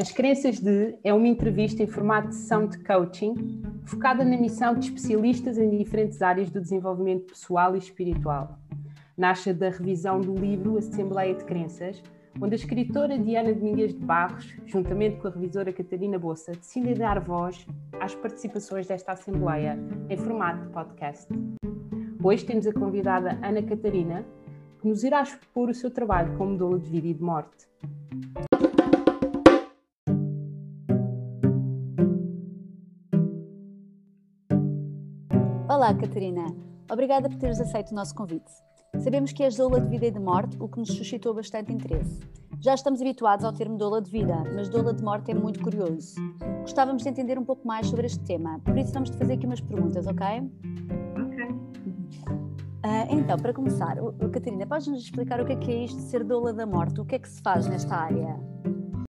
As Crenças de é uma entrevista em formato de sessão de coaching, focada na missão de especialistas em diferentes áreas do desenvolvimento pessoal e espiritual. Nasce da revisão do livro Assembleia de Crenças, onde a escritora Diana Domingues de Barros, juntamente com a revisora Catarina Bossa, decidem dar voz às participações desta Assembleia em formato de podcast. Hoje temos a convidada Ana Catarina, que nos irá expor o seu trabalho como doula de vida e de morte. Olá, Catarina. Obrigada por teres aceito o nosso convite. Sabemos que és doula de vida e de morte, o que nos suscitou bastante interesse. Já estamos habituados ao termo doula de vida, mas doula de morte é muito curioso. Gostávamos de entender um pouco mais sobre este tema, por isso vamos-te fazer aqui umas perguntas, ok? Ok. Uh, então, para começar, Catarina, podes-nos explicar o que é, que é isto de ser doula da morte? O que é que se faz nesta área?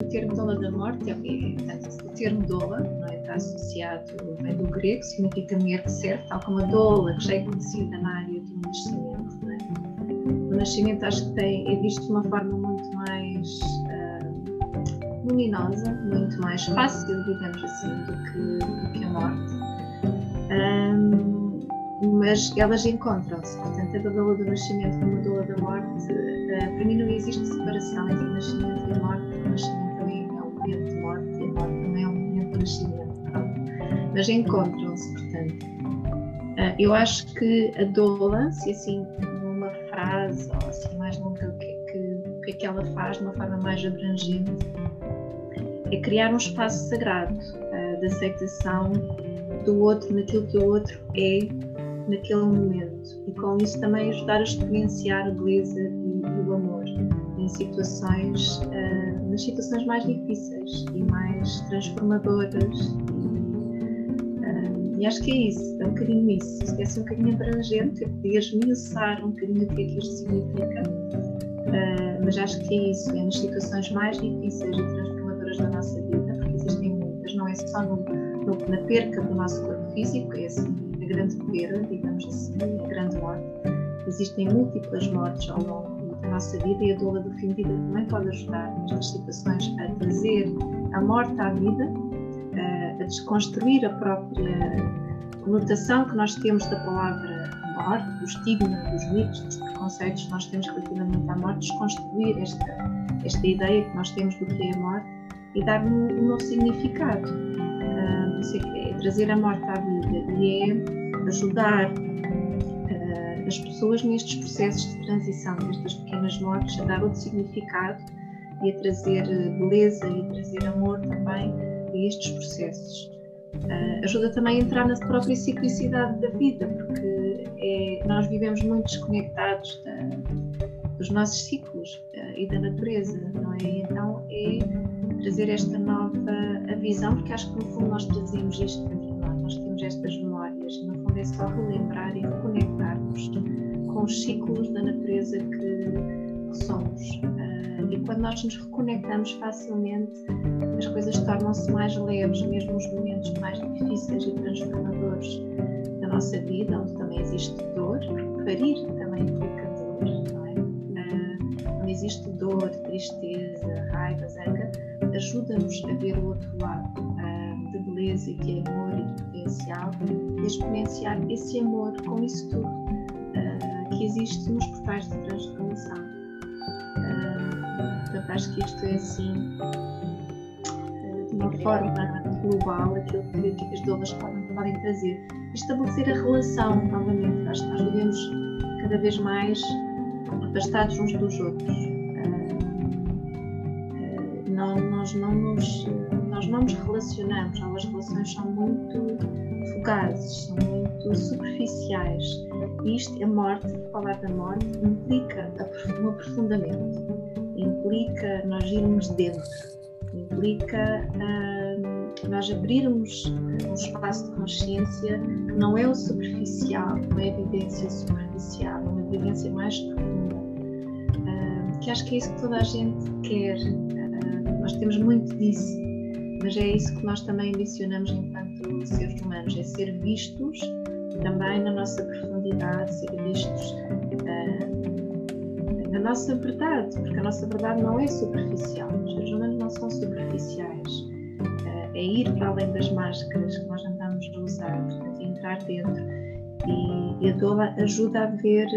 O termo doula da morte é, é o termo doula, não é? Está associado, vem do grego, significa mulher que serve, tal como a doula, que já é conhecida na área do nascimento. Não é? O nascimento acho que tem, é visto de uma forma muito mais uh, luminosa, muito mais fácil, digamos assim, do que, do que a morte. Um, mas elas encontram-se, portanto, a doula do nascimento como a doula da morte, uh, para mim não existe separação entre o nascimento e a morte, o nascimento mas encontram-se, portanto. Uh, eu acho que a doula, se assim numa frase ou assim mais longa, o que, que, que é que ela faz de uma forma mais abrangente, é criar um espaço sagrado uh, de aceitação do outro naquilo que o outro é naquele momento e com isso também ajudar a experienciar a beleza e, e o amor em situações, uh, nas situações mais difíceis e mais transformadoras e acho que é isso, é um bocadinho isso. Se tivesse um bocadinho abrangente, podia esmiuçar um bocadinho o que é que isto significa. Uh, mas acho que é isso, é nas situações mais difíceis e transformadoras da nossa vida, porque existem muitas, não é só no, no, na perca do nosso corpo físico, é assim, a grande perda, digamos assim, a grande morte. Existem múltiplas mortes ao longo da nossa vida e a doula do fim de vida também pode ajudar nestas situações a trazer a morte à vida a desconstruir a própria conotação que nós temos da palavra morte, do estigma, dos mitos, dos preconceitos que nós temos relativamente à morte, desconstruir esta, esta ideia que nós temos do que é a morte e dar um, um novo significado. Uh, é trazer a morte à vida e é ajudar uh, as pessoas nestes processos de transição, nestas pequenas mortes, a dar outro significado e a trazer beleza e a trazer amor também a estes processos. Uh, ajuda também a entrar na própria ciclicidade da vida, porque é, nós vivemos muito desconectados da, dos nossos ciclos uh, e da natureza, não é? Então é trazer esta nova visão, porque acho que no fundo nós trazemos isto dentro de nós, nós temos estas memórias, e no fundo é só relembrar e reconectarmos com os ciclos da natureza que, que somos. Uh, e quando nós nos reconectamos facilmente, as coisas tornam-se mais leves, mesmo os momentos mais difíceis e transformadores da nossa vida, onde também existe dor, porque parir também implica dor, não é? Uh, onde existe dor, tristeza, raiva, zanga, ajuda-nos a ver o outro lado uh, de beleza e de amor e de potencial e experienciar esse amor com isso tudo que existe nos portais de transformação. Acho que isto é assim uma forma global aquilo que, as doulas podem, podem trazer. Estabelecer a relação, novamente, acho que nós vivemos cada vez mais afastados uns dos outros. Uh, uh, não, nós, não nos, nós não nos relacionamos, as relações são muito fugazes, são muito superficiais. E isto, a morte, falar da morte, implica um aprofundamento, implica nós irmos dentro implica uh, nós abrirmos um espaço de consciência que não é o superficial, não é a vivência superficial, é uma vivência mais profunda, uh, que acho que é isso que toda a gente quer. Uh, nós temos muito disso, mas é isso que nós também ambicionamos enquanto seres humanos, é ser vistos também na nossa profundidade, ser vistos a nossa verdade, porque a nossa verdade não é superficial. Os seres humanos não são superficiais. Uh, é ir para além das máscaras que nós andamos a usar, portanto, entrar dentro. E, e a dor ajuda a ver,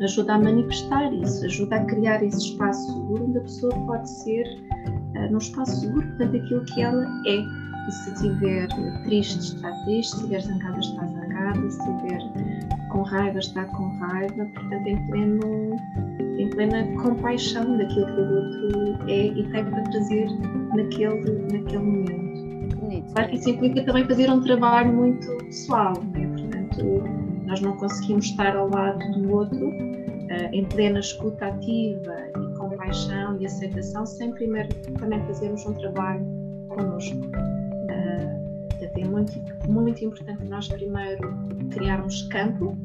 ajuda a manifestar isso, ajuda a criar esse espaço seguro onde a pessoa pode ser, uh, num espaço seguro, portanto, aquilo que ela é e se estiver triste, está triste, se estiver zangada, está zangada, se estiver raiva, está com raiva, portanto, em, pleno, em plena compaixão daquilo que o outro é e tem para trazer naquele, naquele momento. Bonito. Claro que isso implica também fazer um trabalho muito pessoal, né? portanto, nós não conseguimos estar ao lado do outro uh, em plena escuta ativa e compaixão e aceitação sem primeiro também fazermos um trabalho connosco é muito, muito importante nós primeiro criarmos campo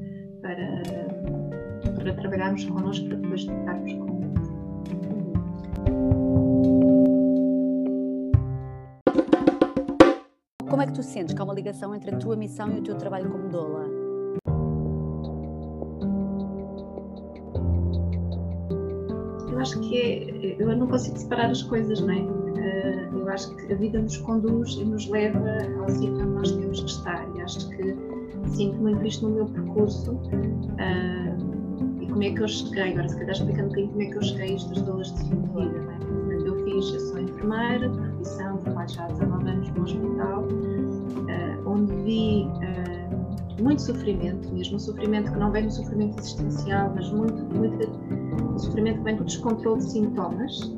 para, para trabalharmos connosco, para depois tratarmos com. Como é que tu sentes que há uma ligação entre a tua missão e o teu trabalho como doula? Eu acho que é, eu não consigo separar as coisas, não é? eu acho que a vida nos conduz e nos leva ao sítio onde nós temos que estar. E acho que sinto muito isto no meu percurso. Uh, e como é que eu cheguei? Agora, se calhar explicando um bocadinho como é que eu cheguei a estas dores de fim de vida. Né? Eu fiz, eu sou enfermeira, profissão, trabalho já há 19 anos no hospital, uh, onde vi uh, muito sofrimento, mesmo um sofrimento que não vem do sofrimento existencial, mas muito, muito o sofrimento que vem do descontrole de sintomas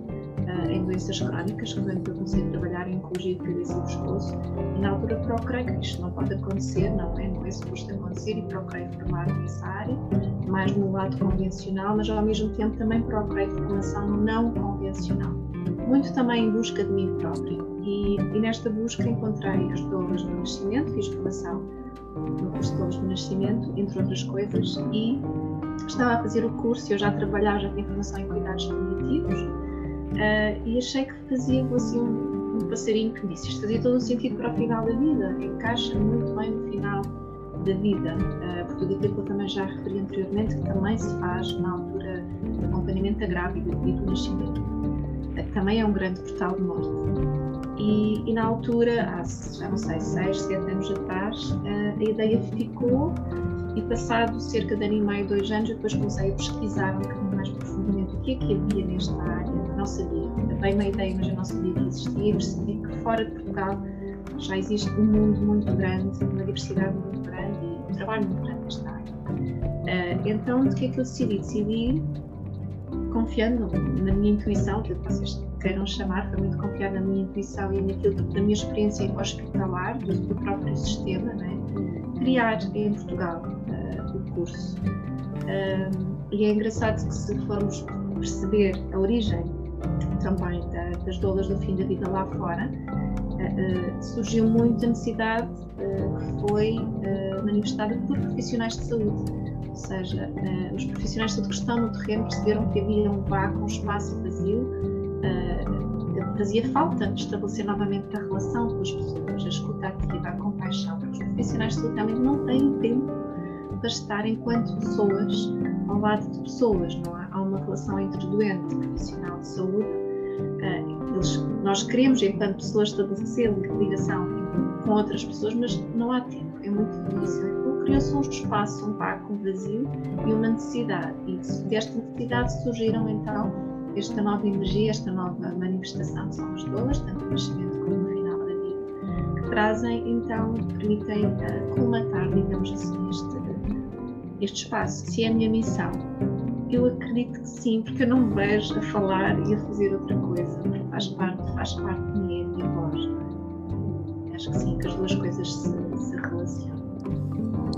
em doenças crónicas, quando eu comecei a trabalhar em oncologia de cabeça e pescoço, e na altura procurei que isto não pode acontecer, não é? Não é suposto acontecer, e procurei formar nessa área, mais no lado convencional, mas ao mesmo tempo também procurei formação não convencional. Muito também em busca de mim própria. E, e nesta busca encontrei as doulas do nascimento, fiz formação no curso de doulas do nascimento, entre outras coisas, e estava a fazer o curso, eu já trabalhava, já tinha formação em cuidados cognitivos, Uh, e achei que fazia assim um, um passarinho que disse isto fazia todo o sentido para o final da vida, encaixa muito bem no final da vida, uh, por tudo aquilo que eu também já referi anteriormente, que também se faz na altura do acompanhamento da grávida e do nascimento. Uh, também é um grande portal de morte. E, e, na altura, há já não sei, seis, sete anos atrás, uh, a ideia ficou e passado cerca de ano e meio, dois anos, eu depois comecei a pesquisar um bocadinho mais profundamente o que é que havia nesta área, não sabia, bem uma ideia, mas eu não sabia que existia, percebi que fora de Portugal já existe um mundo muito grande, uma diversidade muito grande e um trabalho muito grande nesta área. Uh, então, de que é que eu decidi? Decidi, confiando na minha intuição, que vocês queiram chamar, foi muito confiar na minha intuição e naquilo da minha experiência hospitalar, do, do próprio sistema, né? criar em Portugal uh, o curso. Uh, e é engraçado que se formos perceber a origem também da, das doulas do fim da vida lá fora, uh, surgiu muito a necessidade que foi manifestada por profissionais de saúde. Ou seja, os profissionais de saúde que estão no terreno perceberam que havia um vácuo, um espaço vazio, fazia falta estabelecer novamente a relação com as pessoas, a escuta ativa, a compaixão, os profissionais de saúde realmente não têm tempo para estar enquanto pessoas ao lado de pessoas, não há, há uma relação entre doente e profissional de saúde. Uh, eles, nós queremos, enquanto pessoas, estabelecer ligação com outras pessoas, mas não há tempo, é muito difícil. Então criou-se um espaço, um vácuo, um vazio e uma necessidade. E desta necessidade surgiram então esta nova energia, esta nova manifestação que são as dolas, tanto no nascimento como no final da vida, que trazem então, permitem uh, colmatar, digamos assim, este, este espaço. Se é a minha missão, eu acredito que sim, porque eu não me vejo a falar e a fazer outra coisa, faz parte, faz parte de mim, é a minha voz. É? Acho que sim, que as duas coisas se, se relacionam.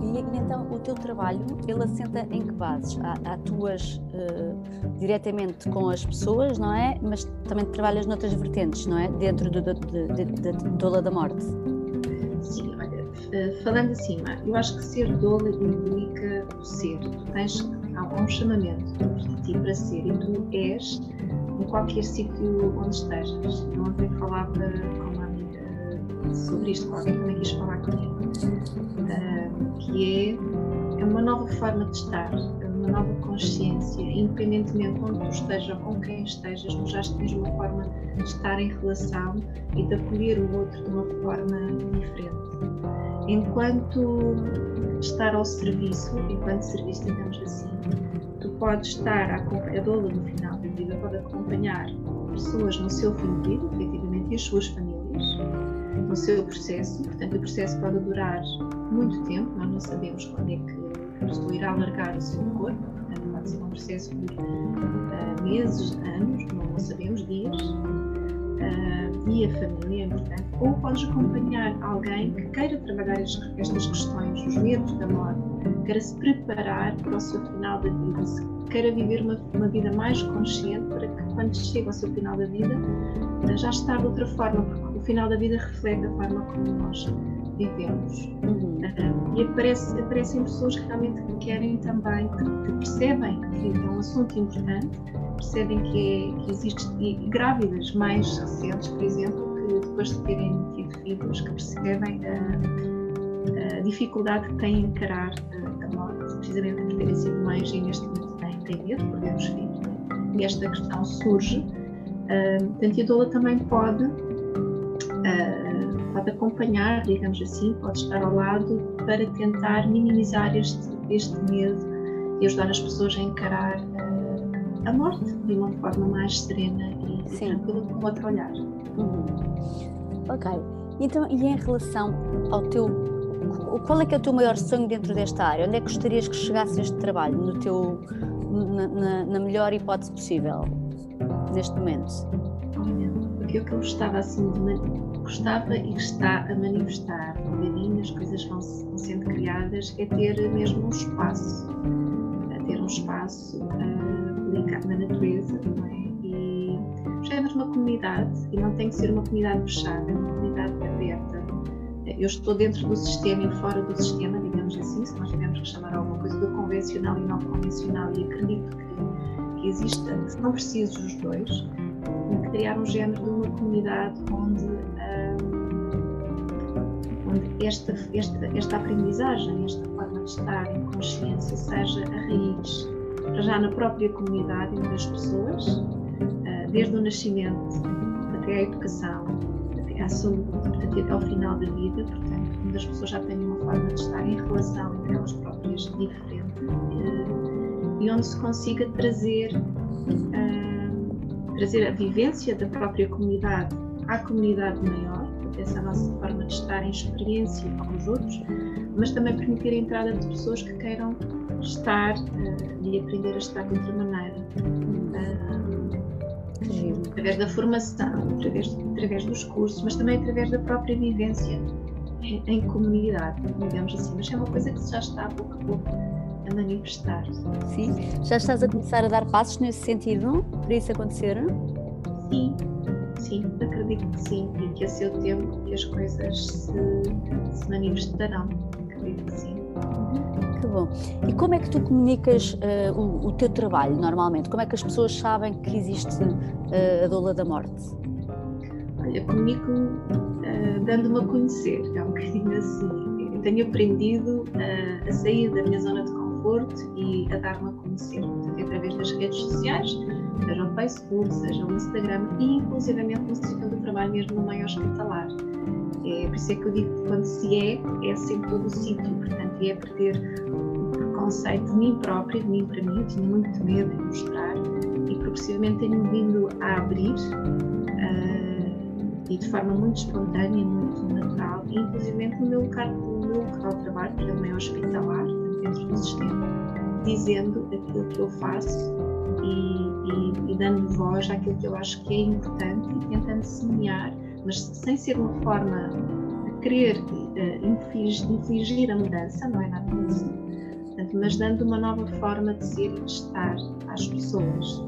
E, então o teu trabalho, ele assenta em que bases? Há, atuas uh, diretamente com as pessoas, não é? Mas também trabalhas noutras vertentes, não é? Dentro da de, de, de, Dola da Morte. Sim, olha, uh, falando acima, eu acho que ser doula implica o ser. Tu tens há um chamamento de ti para ser e tu és em qualquer sítio onde estejas. Eu ontem falava com uma amiga sobre isto, alguém também quis falar comigo, uh, que é, é uma nova forma de estar, uma nova consciência, independentemente de onde tu estejas ou com quem estejas, tu já tens uma forma de estar em relação e de acolher o outro de uma forma diferente. Enquanto estar ao serviço, enquanto serviço, digamos assim, tu podes estar acompanhadora no final da vida, pode acompanhar pessoas no seu fim de vida, efetivamente, e as suas famílias, no seu processo. Portanto, o processo pode durar muito tempo, nós não sabemos quando é que a pessoa irá alargar o seu corpo, portanto, pode ser um processo por uh, meses, anos, não sabemos, dias. Uh, e a família importante, ou podes acompanhar alguém que queira trabalhar estas questões, os medos da morte, queira se preparar para o seu final da vida, queira viver uma, uma vida mais consciente para que quando chega ao seu final da vida já está de outra forma, porque o final da vida reflete a forma como nós vivemos. Uhum. Uh, e aparece, aparecem pessoas que realmente querem também, que, que percebem que é um assunto importante, percebem que, é, que existe, e grávidas mais recentes, por exemplo, que depois de terem tido filhos, que percebem a, a dificuldade que têm em encarar a, a morte, precisamente por terem sido mães e neste momento têm, têm medo de perder os filhos. Né? E esta questão surge. Uh, portanto, a doula também pode uh, pode acompanhar, digamos assim, pode estar ao lado para tentar minimizar este, este medo e ajudar as pessoas a encarar uh, a morte de uma forma mais serena e Sim. tranquila, com outro olhar. Uhum. Ok. Então, e em relação ao teu. Qual é que é o teu maior sonho dentro desta área? Onde é que gostarias que chegasse este trabalho, no teu, na, na, na melhor hipótese possível, neste momento? Olha, aquilo que eu gostava assim de gostava e está a manifestar devagarinho, as coisas vão, sendo criadas, é ter mesmo um espaço, a ter um espaço ligado na natureza, não é? E género uma comunidade, e não tem que ser uma comunidade fechada, é uma comunidade aberta. Eu estou dentro do sistema e fora do sistema, digamos assim, se nós tivermos que chamar alguma coisa do convencional e não convencional, e acredito que, que exista, que são precisos os dois, criar um género de uma comunidade onde esta, esta, esta aprendizagem, esta forma de estar em consciência seja a raiz, já na própria comunidade e nas pessoas, ah, desde o nascimento até a educação, até à saúde, até ao final da vida, portanto, onde as pessoas já têm uma forma de estar em relação entre elas próprias diferente ah, e onde se consiga trazer, ah, trazer a vivência da própria comunidade à comunidade maior essa nossa forma de estar em experiência com os outros, mas também permitir a entrada de pessoas que queiram estar uh, e aprender a estar de outra maneira. Uh, através da formação, através, através dos cursos, mas também através da própria vivência em, em comunidade, digamos assim. Mas é uma coisa que já está a pouco a pouco a manifestar. Sim, já estás a começar a dar passos nesse sentido para isso acontecer? Sim, sim, acredito que sim, e que a seu tempo que as coisas se, se manifestarão. Acredito que sim. Que bom. E como é que tu comunicas uh, o, o, teu trabalho normalmente? Como é que as pessoas sabem que existe uh, a doula da morte? Olha, comunico uh, dando-me a conhecer, é um bocadinho assim. Eu tenho aprendido a sair da minha zona de conforto e a dar-me a conhecer, através das redes sociais, seja o Facebook, seja o Instagram e inclusivamente no sítio do trabalho mesmo no meio hospitalar. É, por isso é que eu digo que quando se é, é assim todo o sítio, portanto, é perder o preconceito de mim própria, de mim para mim, eu tinha muito medo de mostrar e progressivamente tenho vindo a abrir uh, e de forma muito espontânea, muito natural, e inclusive no meu local, no meu local de trabalho, que é o meio hospitalar, dentro do sistema, dizendo aquilo que eu faço e, e, e, dando voz àquilo que eu acho que é importante e tentando semear, mas sem ser uma forma de querer uh, infligir, infligir, a mudança, não é nada disso, mas dando uma nova forma de ser e de estar às pessoas.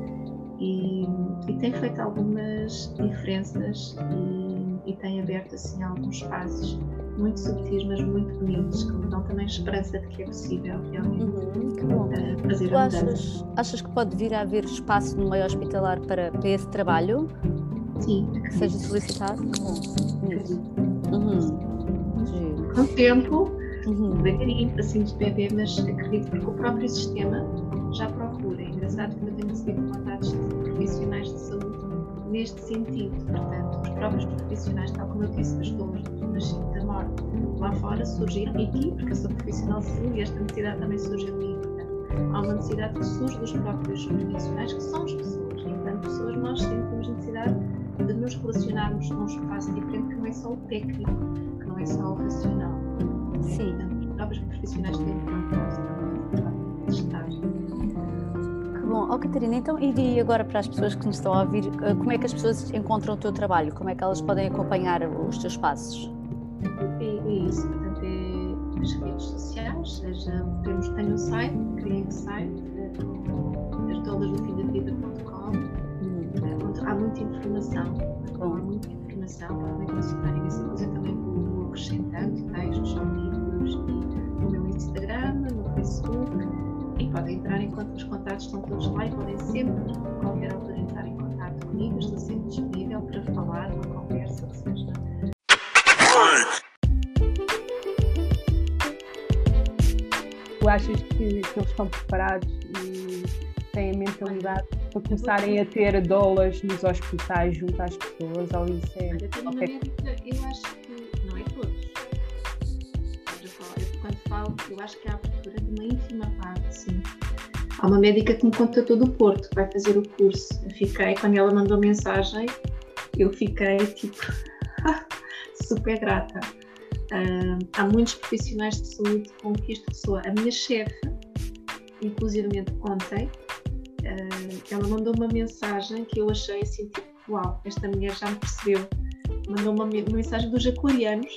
E, e tem feito algumas diferenças e, e tem aberto assim alguns espaços muito subtis, mas muito bonitos, que me dão também esperança de que é possível realmente uhum, que bom. Uh, fazer tu a mudança. Achas, achas que pode vir a haver espaço no meio hospitalar para, para esse trabalho? Sim. Que seja solicitado? Bom, uhum. Com o tempo, uhum. devagarinho, passinhos de bebê, mas acredito que o próprio sistema já procura. É engraçado que eu tenho recebido contatos de profissionais de saúde neste sentido. Portanto, os próprios profissionais, tal como eu disse, as dores do nascimento lá fora surgiram, e aqui, porque eu sou profissional de saúde e esta necessidade também surge aqui. Há uma necessidade que surge dos próprios profissionais, que somos pessoas. E, enquanto pessoas, nós sentimos necessidade de nos relacionarmos num espaço diferente, que não é só o técnico, que não é só o racional. Sim. Portanto, os próprios profissionais têm de estar. Bom, oh, Catarina, então e agora para as pessoas que nos estão a ouvir, eh, como é que as pessoas encontram o teu trabalho? Como é que elas podem acompanhar os teus passos? É, isso, portanto, é as redes sociais, seja, temos, tenho um site, criei um site, é, as dolas do findavida.com, hum. onde há muita informação, Bom. há muita informação, podem consultar imensa coisa, também vou acrescentando textos, vídeos no meu Instagram, no Facebook e podem entrar em contato, os contatos estão todos lá e podem sempre, qualquer altura, entrar em contato comigo. Estou sempre disponível para falar, uma conversa, que seja. Tu achas que, que eles estão preparados e têm a mentalidade para começarem a ter dólares nos hospitais junto às pessoas? Ou isso é. Olha, okay. eu acho que não é todos. Quando falo, eu acho que há abertura de uma ínfima parte, sim. Há uma médica que me contatou do Porto, que vai fazer o curso. Eu fiquei, quando ela mandou mensagem, eu fiquei tipo super grata. Uh, há muitos profissionais de saúde com que isto ressoa. A minha chefe, inclusive ontem, uh, ela mandou uma mensagem que eu achei assim, tipo, uau, esta mulher já me percebeu. Mandou uma, uma mensagem dos aquarianos.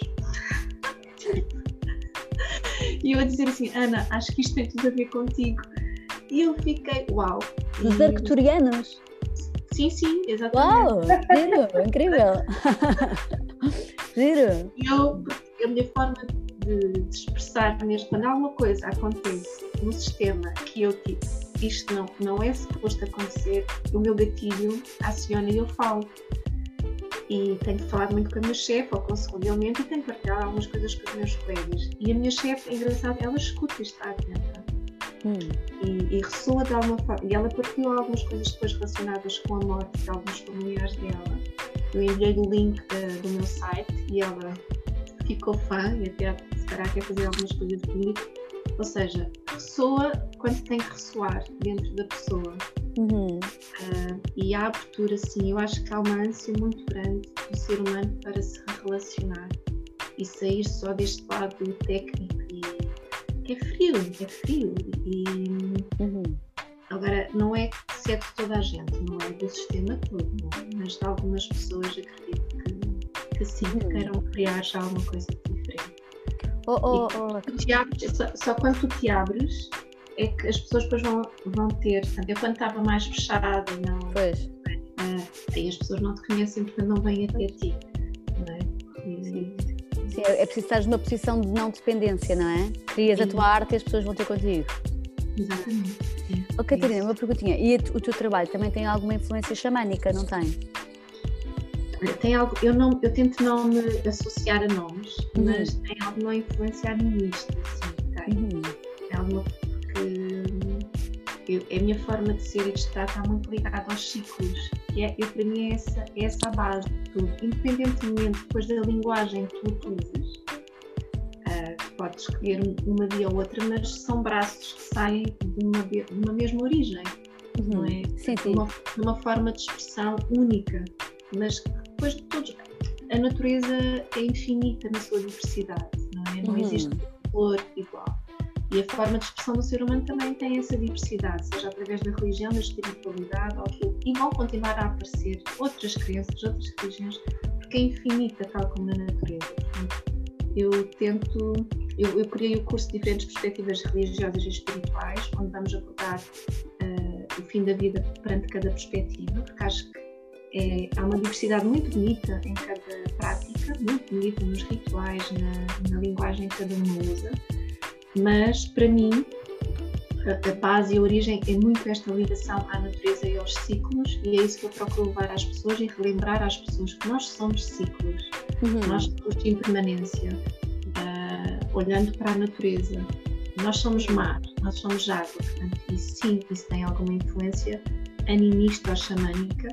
e eu a dizer assim, Ana, acho que isto tem tudo a ver contigo. E eu fiquei, uau. Os e... arcturianos? Sim, sim, exatamente. Uau, giro, incrível. giro. E eu, a minha forma de, de expressar mesmo, quando alguma coisa acontece no sistema que eu tipo, isto não, não é suposto acontecer, o meu gatilho aciona e eu falo e tenho falado muito com a minha chefe, ou com o segundo elemento, e tenho partilhado algumas coisas com os meus colegas. E a minha chefe, é engraçado, ela escuta e está atenta. Hum. E, e ressoa de alguma forma. E ela partilhou algumas coisas depois relacionadas com a morte de alguns familiares dela. Eu enviei o link do meu site e ela ficou fã e até se calhar quer fazer algumas coisas comigo. Ou seja, ressoa quando tem que ressoar dentro da pessoa. Uhum. Uh, e a abertura, sim, eu acho que há uma ânsia muito grande do ser humano para se relacionar e sair só deste lado técnico e que é frio, é frio. E uhum. agora não é se é de toda a gente, não é do sistema todo, é? mas de algumas pessoas acredito que, que sim, uhum. queiram criar já alguma coisa diferente. Oh, oh, oh. Abres, só, só quando tu te abres é que as pessoas depois vão, vão ter. Portanto, eu quando estava mais fechada, não. Pois. Uh, aí as pessoas não te conhecem porque não vêm até ti. Não é? E, Sim. Sim, é preciso estar numa posição de não dependência, não é? Crias Sim. a tua arte e as pessoas vão ter contigo. Exatamente. Sim. Oh, Catarina, uma perguntinha. E o teu trabalho também tem alguma influência xamânica, não tem? Tem algo, eu, não, eu tento não me associar a nomes, uhum. mas tem alguma influência animista, sim, tem. Uhum. É alguma que eu, a minha forma de ser e de estar está muito ligada aos ciclos. E é, eu, para mim é essa, é essa a base de tudo. Independentemente depois da linguagem que tu utilizas, uh, podes escolher uma via ou outra, mas são braços que saem de uma, de uma mesma origem, uhum. não é? Sim, sim. Uma, uma forma de expressão única, mas que depois de todos. A natureza é infinita na sua diversidade, não é? Não uhum. existe cor igual. E a forma de expressão do ser humano também tem essa diversidade, seja através da religião, da espiritualidade ou aquilo. E vão continuar a aparecer outras crenças, outras religiões, porque é infinita, tal como na natureza. eu tento, eu, eu, criei o curso de diferentes perspectivas religiosas e espirituais, onde vamos abordar uh, o fim da vida perante cada perspectiva, porque acho que é, há uma diversidade muito bonita em cada prática, muito bonita nos rituais, na, na linguagem que cada um usa mas para mim a, base e a origem é muito esta ligação à natureza e aos ciclos, e é isso que eu procuro levar às pessoas e relembrar às pessoas que nós somos ciclos, uhum. nós somos de impermanência. Uh, olhando para a natureza. Nós somos mar, nós somos água, portanto, isso sim, isso tem alguma influência animista ou xamânica,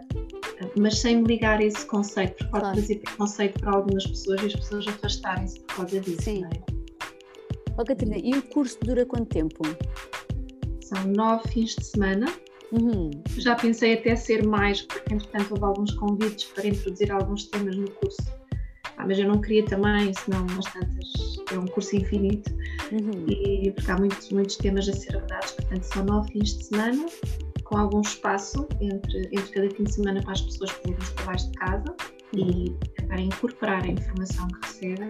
mas sem me ligar esse conceito, porque pode claro. trazer preconceito para algumas pessoas e as pessoas afastarem-se por causa disso. Sim. Não é? Oh, Catarina, e o curso dura quanto tempo? São nove fins de semana. Uhum. Já pensei até ser mais, porque entretanto houve alguns convites para introduzir alguns temas no curso. Ah, mas eu não queria também, senão umas tantas, é um curso infinito. Uhum. E porque há muitos, muitos temas a ser abordados, portanto são nove fins de semana com algum espaço entre, entre cada fim de semana para as pessoas fazerem os trabalhos de casa e tentarem incorporar a informação que recebem.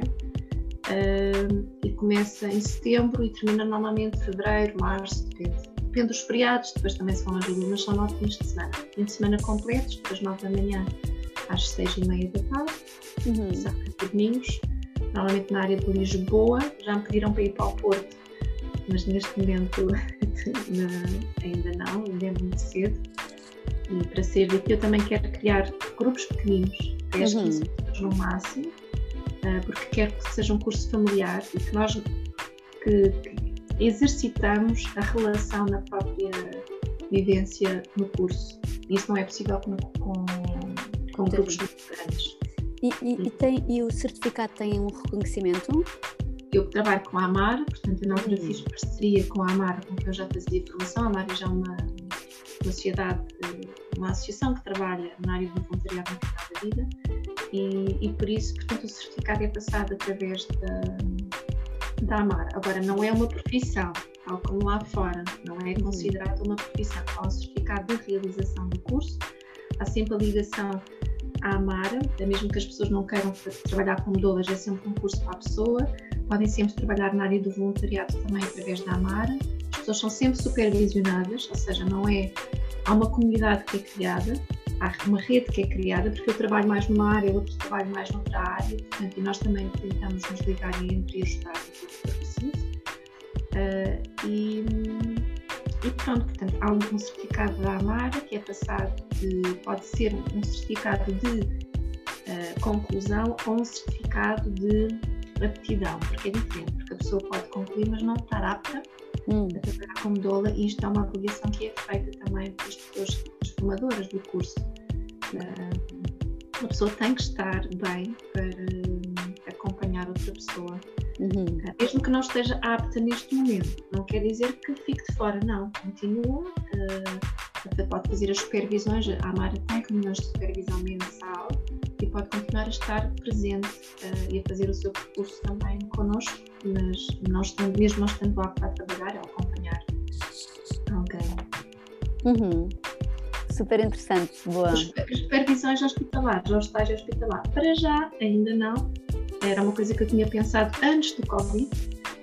Uh, e começa em setembro e termina normalmente fevereiro, março, depende. Depende dos feriados, depois também são as mas são nove fins de semana. Fim de semana completos, das nove da manhã às seis e meia da tarde, uhum. sábado e domingos, normalmente na área de Lisboa. Já me pediram para ir para o Porto, mas neste momento ainda não, ainda é muito cedo. E para ser daqui, eu também quero criar grupos pequeninos, 10, uhum. 15 pessoas no máximo, uh, porque quero que seja um curso familiar e que nós que, que exercitamos a relação na própria vivência no curso. Isso não é possível com, com, com grupos muito grandes. E, e, e, tem, e o certificado tem um reconhecimento? Eu trabalho com a Amar, portanto, eu na altura fiz parceria com a Amar, com quem eu já fazia formação. A Amar é já uma, uma sociedade, uma associação que trabalha na área do voluntariado final da vida e, e, por isso, portanto, o certificado é passado através da, da Amar. Agora, não é uma profissão, tal como lá fora, não é considerado uma profissão. Há um certificado de realização do curso, há sempre a ligação à Amar, mesmo que as pessoas não queiram trabalhar como doulas, é sempre um curso para a pessoa podem sempre trabalhar na área do voluntariado também através da Amara. As pessoas são sempre supervisionadas, ou seja, não é. Há uma comunidade que é criada, há uma rede que é criada, porque eu trabalho mais numa área, outros trabalham mais noutra área, portanto, e nós também tentamos nos ligar e entre ajudar o que for preciso. Uh, e, e pronto, portanto, há um certificado da Amara que é passado de, pode ser um certificado de uh, conclusão ou um certificado de aptidão, porque é diferente, porque a pessoa pode concluir, mas não estar apta hum. a trabalhar como doula, e isto é uma avaliação que é feita também pelas pessoas, as formadoras do curso. Uh, a pessoa tem que estar bem para uh, acompanhar outra pessoa, uhum. uh, mesmo que não esteja apta neste momento. Não quer dizer que fique de fora, não. Continua, uh, pode fazer as supervisões. A Amara tem reuniões de supervisão mensal pode continuar a estar presente uh, e a fazer o seu percurso também connosco, mas não estando, mesmo não estando lá para trabalhar, ou acompanhar alguém. Uhum. Super interessante, boa. As supervisões hospitalares, ao estágio hospitalar, para já ainda não. Era uma coisa que eu tinha pensado antes do Covid,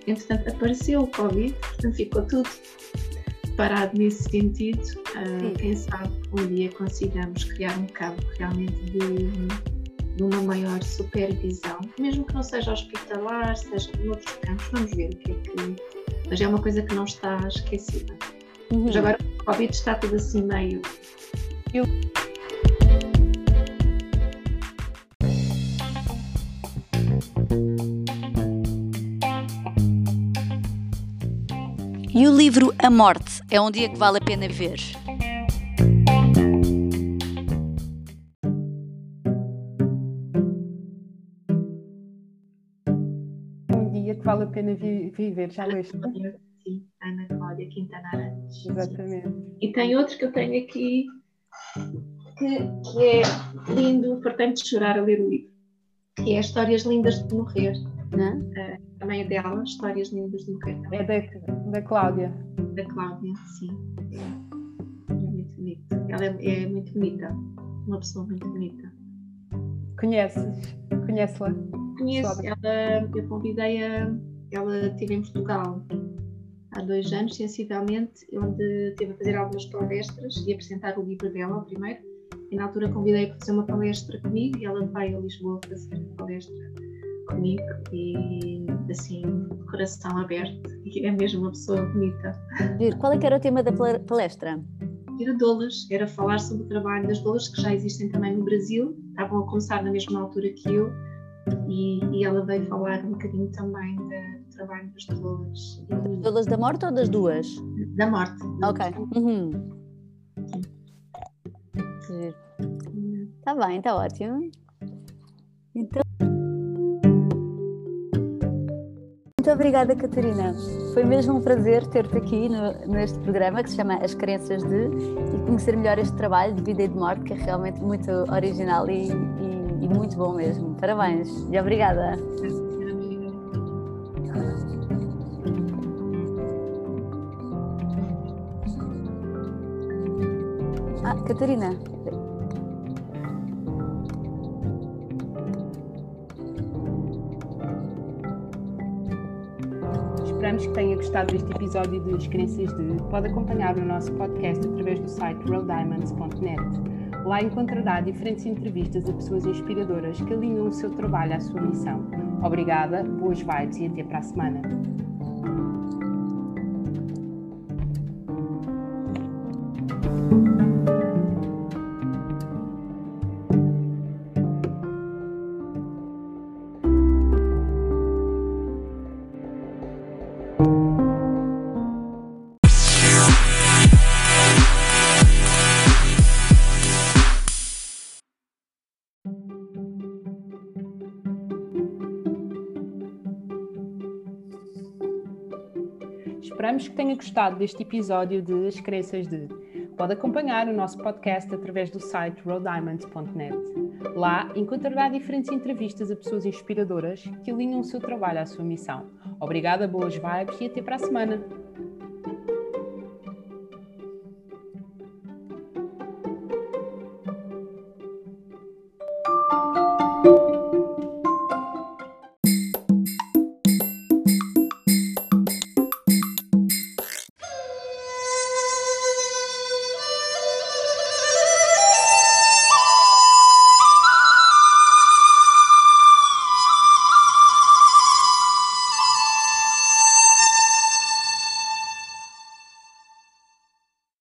entretanto apareceu o Covid, portanto ficou tudo parado nesse sentido. Uh, quem sabe um dia consigamos criar um campo realmente de, de, uma maior supervisão, mesmo que não seja hospitalar, seja em outros campos, vamos ver o que é que. Mas é uma coisa que não está esquecida. Uhum. Mas agora o Covid está tudo assim meio. Eu... E o livro A Morte é um dia que vale a pena ver. Dia que vale a pena vi viver, já leste? Sim, Ana Cláudia Quintana Arantes. Exatamente. E tem outro que eu tenho aqui que, que é lindo, portanto, de chorar a ler o livro, que é Histórias Lindas de Morrer. Uh, também é dela, Histórias Lindas de Morrer. É da, da Cláudia. Da Cláudia, sim. É, é muito bonita. Ela é, é, muito bonita. Uma pessoa muito bonita. Conheces? Conhece-la? Conheço. Ela, eu convidei-a. Ela esteve em Portugal há dois anos, sensivelmente, onde esteve a fazer algumas palestras e apresentar o livro dela primeiro. E na altura convidei-a para fazer uma palestra comigo e ela veio a Lisboa fazer a palestra comigo e assim, coração aberto e é mesmo uma pessoa bonita. Qual é que era o tema da palestra? Era doulas, era falar sobre o trabalho das doulas que já existem também no Brasil, estavam a começar na mesma altura que eu e, e ela veio falar um bocadinho também do trabalho das doulas. Das doulas da morte ou das duas? Da morte. Ok. Uhum. Está bem, está ótimo. Então. Muito obrigada, Catarina. Foi mesmo um prazer ter-te aqui no, neste programa que se chama As Crenças de e conhecer melhor este trabalho de vida e de morte, que é realmente muito original e, e, e muito bom mesmo. Parabéns e obrigada. Ah, Catarina, Esperamos que tenha gostado deste episódio de Experiências de. Pode acompanhar o nosso podcast através do site roadiamonds.net. Lá encontrará diferentes entrevistas a pessoas inspiradoras que alinham o seu trabalho à sua missão. Obrigada, boas vibes e até para a semana. Esperamos que tenha gostado deste episódio de As Crenças de. Pode acompanhar o nosso podcast através do site roadiamonds.net. Lá encontrará diferentes entrevistas a pessoas inspiradoras que alinham o seu trabalho à sua missão. Obrigada, boas vibes e até para a semana!